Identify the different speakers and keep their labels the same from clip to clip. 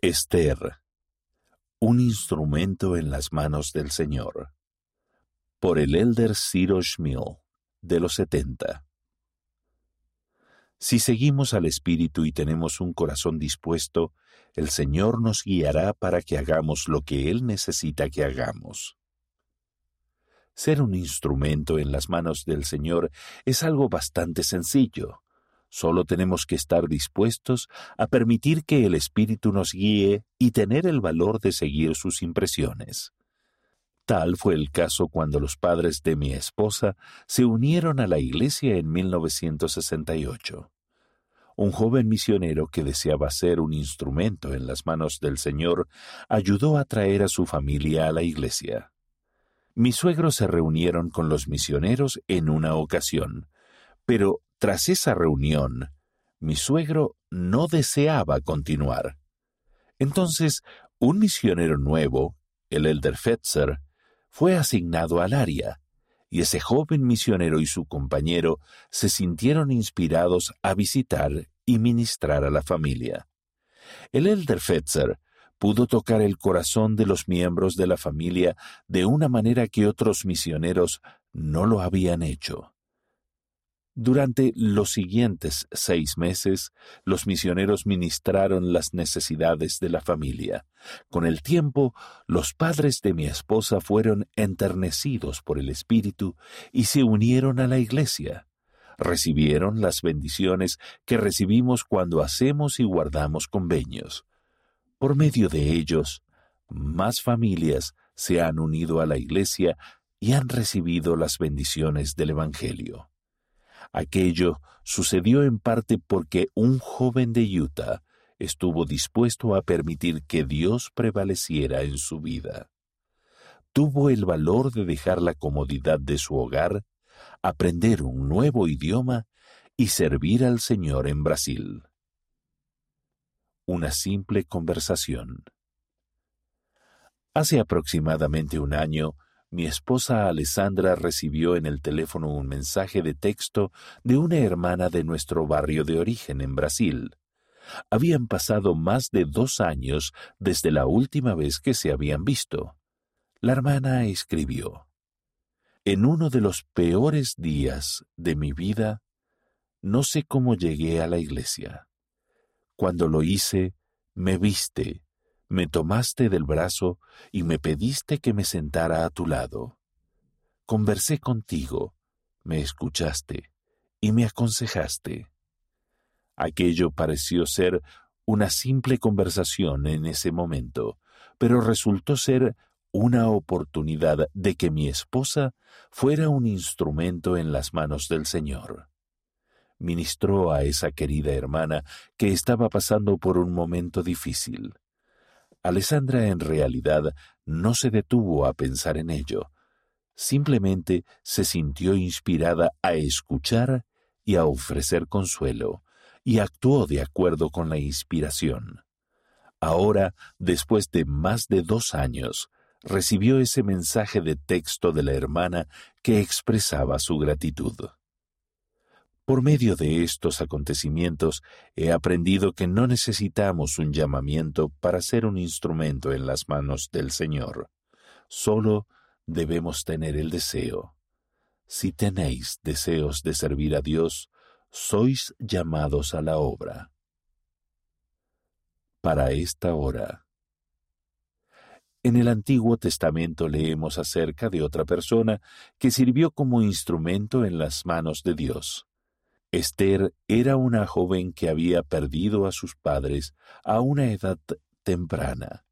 Speaker 1: Esther, un instrumento en las manos del Señor, por el elder Ciro Schmiel, de los setenta. Si seguimos al Espíritu y tenemos un corazón dispuesto, el Señor nos guiará para que hagamos lo que Él necesita que hagamos. Ser un instrumento en las manos del Señor es algo bastante sencillo. Solo tenemos que estar dispuestos a permitir que el Espíritu nos guíe y tener el valor de seguir sus impresiones. Tal fue el caso cuando los padres de mi esposa se unieron a la iglesia en 1968. Un joven misionero que deseaba ser un instrumento en las manos del Señor ayudó a traer a su familia a la iglesia. Mis suegros se reunieron con los misioneros en una ocasión, pero tras esa reunión, mi suegro no deseaba continuar. Entonces, un misionero nuevo, el elder Fetzer, fue asignado al área, y ese joven misionero y su compañero se sintieron inspirados a visitar y ministrar a la familia. El elder Fetzer pudo tocar el corazón de los miembros de la familia de una manera que otros misioneros no lo habían hecho. Durante los siguientes seis meses, los misioneros ministraron las necesidades de la familia. Con el tiempo, los padres de mi esposa fueron enternecidos por el Espíritu y se unieron a la iglesia. Recibieron las bendiciones que recibimos cuando hacemos y guardamos convenios. Por medio de ellos, más familias se han unido a la iglesia y han recibido las bendiciones del Evangelio. Aquello sucedió en parte porque un joven de Utah estuvo dispuesto a permitir que Dios prevaleciera en su vida. Tuvo el valor de dejar la comodidad de su hogar, aprender un nuevo idioma y servir al Señor en Brasil. Una simple conversación. Hace aproximadamente un año, mi esposa Alessandra recibió en el teléfono un mensaje de texto de una hermana de nuestro barrio de origen en Brasil. Habían pasado más de dos años desde la última vez que se habían visto. La hermana escribió, En uno de los peores días de mi vida, no sé cómo llegué a la iglesia. Cuando lo hice, me viste, me tomaste del brazo y me pediste que me sentara a tu lado. Conversé contigo, me escuchaste y me aconsejaste. Aquello pareció ser una simple conversación en ese momento, pero resultó ser una oportunidad de que mi esposa fuera un instrumento en las manos del Señor. Ministró a esa querida hermana que estaba pasando por un momento difícil. Alessandra en realidad no se detuvo a pensar en ello, simplemente se sintió inspirada a escuchar y a ofrecer consuelo, y actuó de acuerdo con la inspiración. Ahora, después de más de dos años, recibió ese mensaje de texto de la hermana que expresaba su gratitud. Por medio de estos acontecimientos he aprendido que no necesitamos un llamamiento para ser un instrumento en las manos del Señor. Solo debemos tener el deseo. Si tenéis deseos de servir a Dios, sois llamados a la obra. Para esta hora. En el Antiguo Testamento leemos acerca de otra persona que sirvió como instrumento en las manos de Dios. Esther era una joven que había perdido a sus padres a una edad temprana.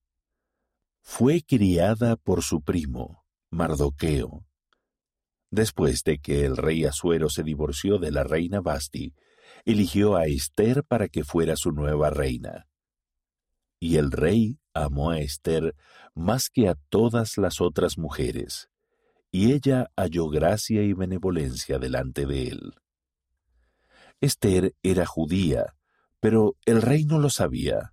Speaker 1: Fue criada por su primo, Mardoqueo. Después de que el rey Asuero se divorció de la reina Basti, eligió a Esther para que fuera su nueva reina. Y el rey amó a Esther más que a todas las otras mujeres, y ella halló gracia y benevolencia delante de él. Esther era judía, pero el rey no lo sabía.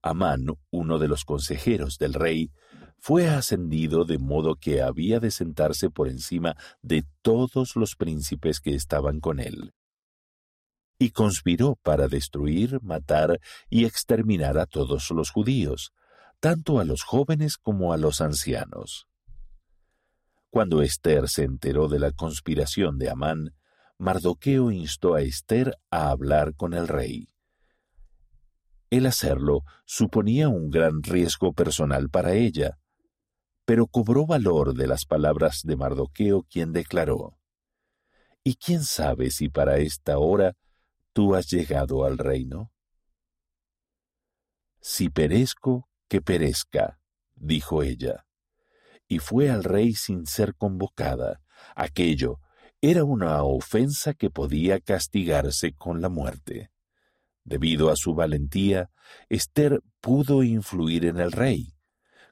Speaker 1: Amán, uno de los consejeros del rey, fue ascendido de modo que había de sentarse por encima de todos los príncipes que estaban con él. y conspiró para destruir, matar y exterminar a todos los judíos, tanto a los jóvenes como a los ancianos. Cuando Esther se enteró de la conspiración de Amán, Mardoqueo instó a Esther a hablar con el rey. El hacerlo suponía un gran riesgo personal para ella, pero cobró valor de las palabras de Mardoqueo, quien declaró, ¿Y quién sabe si para esta hora tú has llegado al reino? Si perezco, que perezca, dijo ella. Y fue al rey sin ser convocada. Aquello era una ofensa que podía castigarse con la muerte. Debido a su valentía, Esther pudo influir en el rey.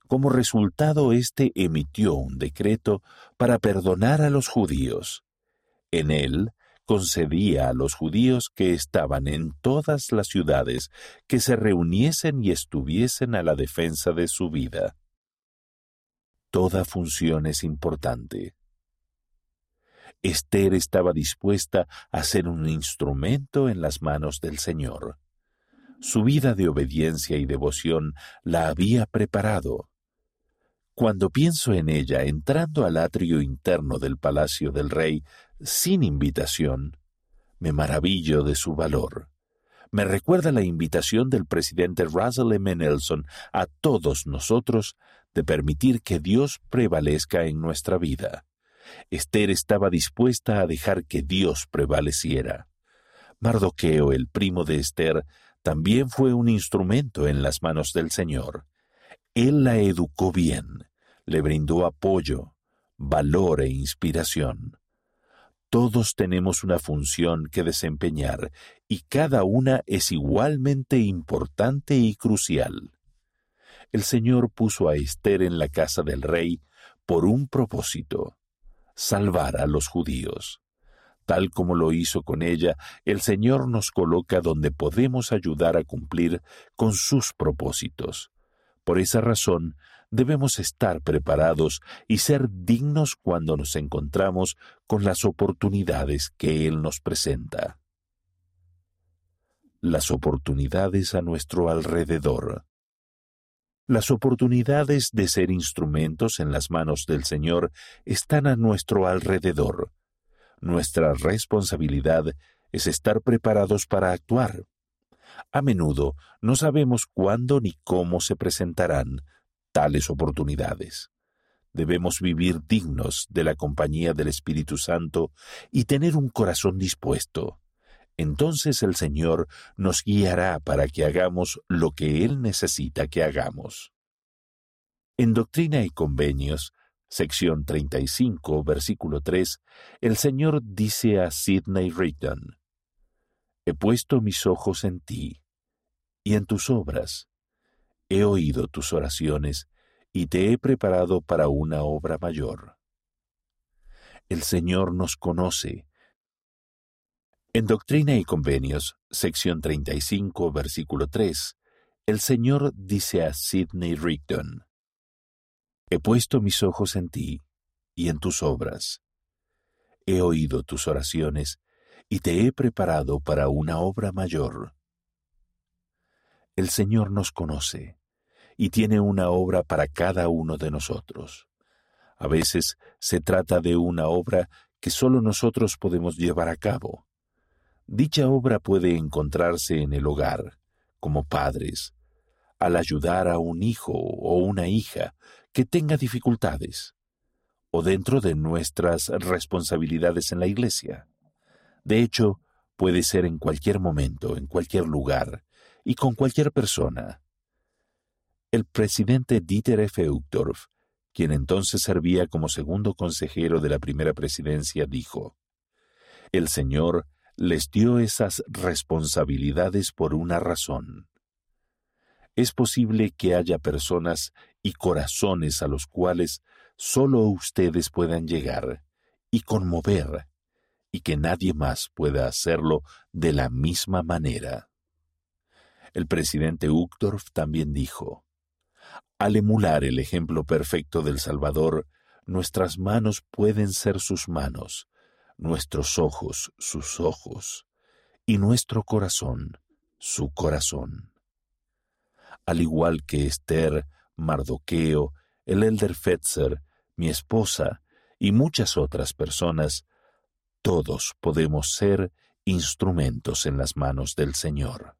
Speaker 1: Como resultado, éste emitió un decreto para perdonar a los judíos. En él concedía a los judíos que estaban en todas las ciudades que se reuniesen y estuviesen a la defensa de su vida. Toda función es importante. Esther estaba dispuesta a ser un instrumento en las manos del Señor. Su vida de obediencia y devoción la había preparado. Cuando pienso en ella entrando al atrio interno del palacio del rey sin invitación, me maravillo de su valor. Me recuerda la invitación del presidente Russell M. Nelson a todos nosotros de permitir que Dios prevalezca en nuestra vida. Esther estaba dispuesta a dejar que Dios prevaleciera. Mardoqueo, el primo de Esther, también fue un instrumento en las manos del Señor. Él la educó bien, le brindó apoyo, valor e inspiración. Todos tenemos una función que desempeñar y cada una es igualmente importante y crucial. El Señor puso a Esther en la casa del rey por un propósito salvar a los judíos. Tal como lo hizo con ella, el Señor nos coloca donde podemos ayudar a cumplir con sus propósitos. Por esa razón, debemos estar preparados y ser dignos cuando nos encontramos con las oportunidades que Él nos presenta. Las oportunidades a nuestro alrededor. Las oportunidades de ser instrumentos en las manos del Señor están a nuestro alrededor. Nuestra responsabilidad es estar preparados para actuar. A menudo no sabemos cuándo ni cómo se presentarán tales oportunidades. Debemos vivir dignos de la compañía del Espíritu Santo y tener un corazón dispuesto entonces el Señor nos guiará para que hagamos lo que Él necesita que hagamos. En Doctrina y Convenios, sección 35, versículo 3, el Señor dice a Sidney Rigdon, He puesto mis ojos en ti y en tus obras. He oído tus oraciones y te he preparado para una obra mayor. El Señor nos conoce en Doctrina y Convenios, sección 35, versículo 3, el Señor dice a Sidney Rigdon, He puesto mis ojos en ti y en tus obras. He oído tus oraciones y te he preparado para una obra mayor. El Señor nos conoce y tiene una obra para cada uno de nosotros. A veces se trata de una obra que solo nosotros podemos llevar a cabo Dicha obra puede encontrarse en el hogar, como padres, al ayudar a un hijo o una hija que tenga dificultades, o dentro de nuestras responsabilidades en la iglesia. De hecho, puede ser en cualquier momento, en cualquier lugar y con cualquier persona. El presidente Dieter F. Uchtdorf, quien entonces servía como segundo consejero de la primera presidencia, dijo, El Señor les dio esas responsabilidades por una razón. Es posible que haya personas y corazones a los cuales solo ustedes puedan llegar y conmover, y que nadie más pueda hacerlo de la misma manera. El presidente Uchtdorf también dijo, al emular el ejemplo perfecto del Salvador, nuestras manos pueden ser sus manos, nuestros ojos sus ojos, y nuestro corazón su corazón. Al igual que Esther, Mardoqueo, el elder Fetzer, mi esposa y muchas otras personas, todos podemos ser instrumentos en las manos del Señor.